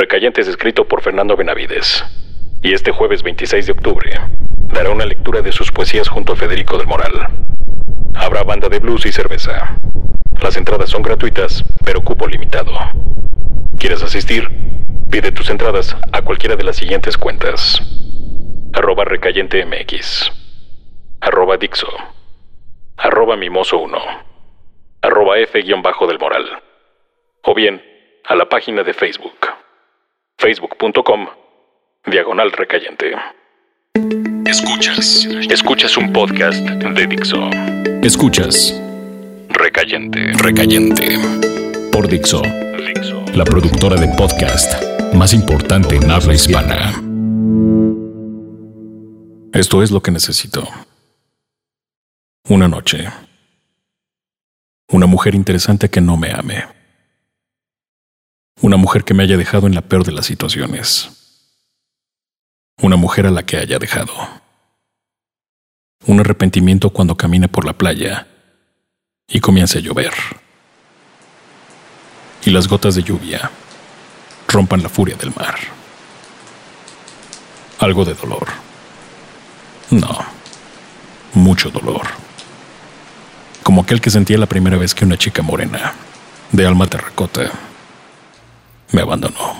Recayente es escrito por Fernando Benavides. Y este jueves 26 de octubre dará una lectura de sus poesías junto a Federico del Moral. Habrá banda de blues y cerveza. Las entradas son gratuitas, pero cupo limitado. ¿Quieres asistir? Pide tus entradas a cualquiera de las siguientes cuentas. Arroba Recayente. Arroba Dixo. Arroba Mimoso1. Arroba F-del Moral. O bien, a la página de Facebook. Facebook.com. Diagonal Recayente. Escuchas. Escuchas un podcast de Dixo. Escuchas. Recayente. Recayente. Por Dixo. Dixo. La productora de podcast más importante en habla hispana. Esto es lo que necesito. Una noche. Una mujer interesante que no me ame. Una mujer que me haya dejado en la peor de las situaciones. Una mujer a la que haya dejado. Un arrepentimiento cuando camine por la playa y comience a llover. Y las gotas de lluvia rompan la furia del mar. Algo de dolor. No, mucho dolor. Como aquel que sentía la primera vez que una chica morena, de alma terracota, me abandonó.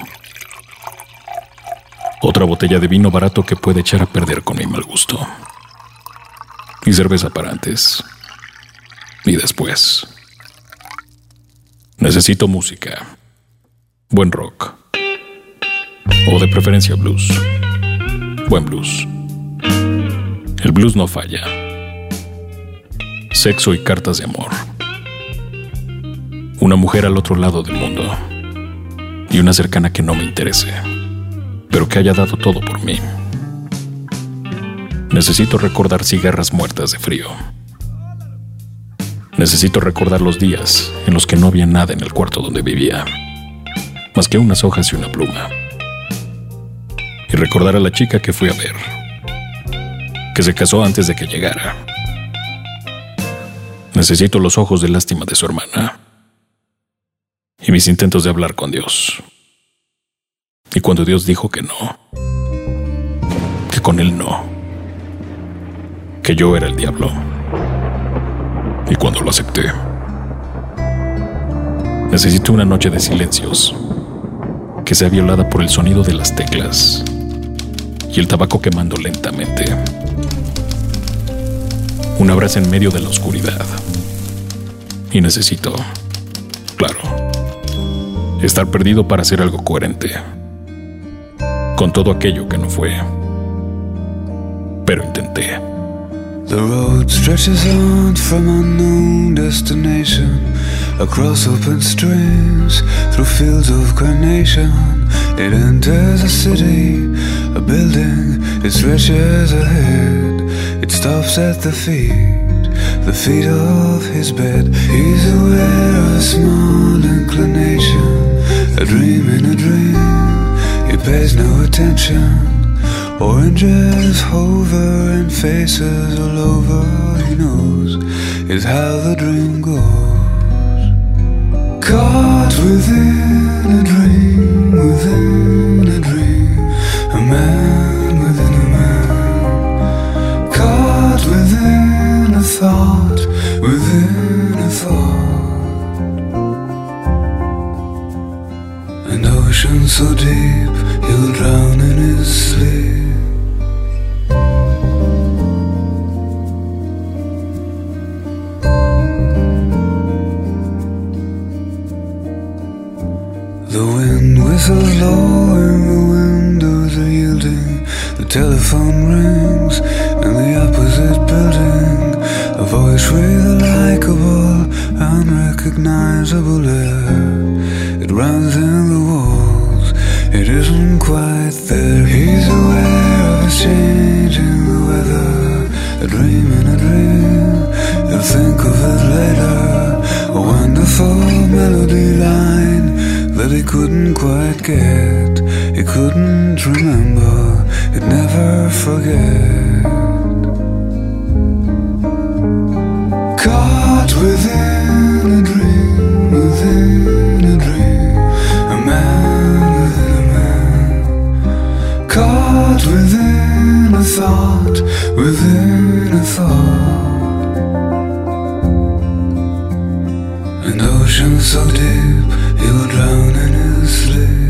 Otra botella de vino barato que puede echar a perder con mi mal gusto. Y cerveza para antes. Y después. Necesito música. Buen rock. O de preferencia blues. Buen blues. El blues no falla. Sexo y cartas de amor. Una mujer al otro lado del mundo. Y una cercana que no me interese. Pero que haya dado todo por mí. Necesito recordar cigarras muertas de frío. Necesito recordar los días en los que no había nada en el cuarto donde vivía, más que unas hojas y una pluma. Y recordar a la chica que fui a ver, que se casó antes de que llegara. Necesito los ojos de lástima de su hermana y mis intentos de hablar con Dios. Y cuando Dios dijo que no, que con él no, que yo era el diablo. Y cuando lo acepté, necesito una noche de silencios que sea violada por el sonido de las teclas y el tabaco quemando lentamente. Un abrazo en medio de la oscuridad. Y necesito, claro, estar perdido para hacer algo coherente con todo aquello que no fue. Pero intenté. The road stretches on from unknown destination across open streams through fields of carnation. It enters a city, a building, it stretches ahead. It stops at the feet, the feet of his bed. He's aware of a small inclination, a dream in a dream. He pays no attention. Oranges hover and faces all over. He knows is how the dream goes. Caught within a dream, ocean so deep, he'll drown in his sleep. The wind whistles low and the windows are yielding. The telephone rings in the opposite building. A voice with a likable, unrecognizable air. It runs in that couldn't quite get, he couldn't remember, he'd never forget. Caught within a dream, within a dream, a man within a man. thought within a thought within a thought. An ocean so deep you were drowning in sleep.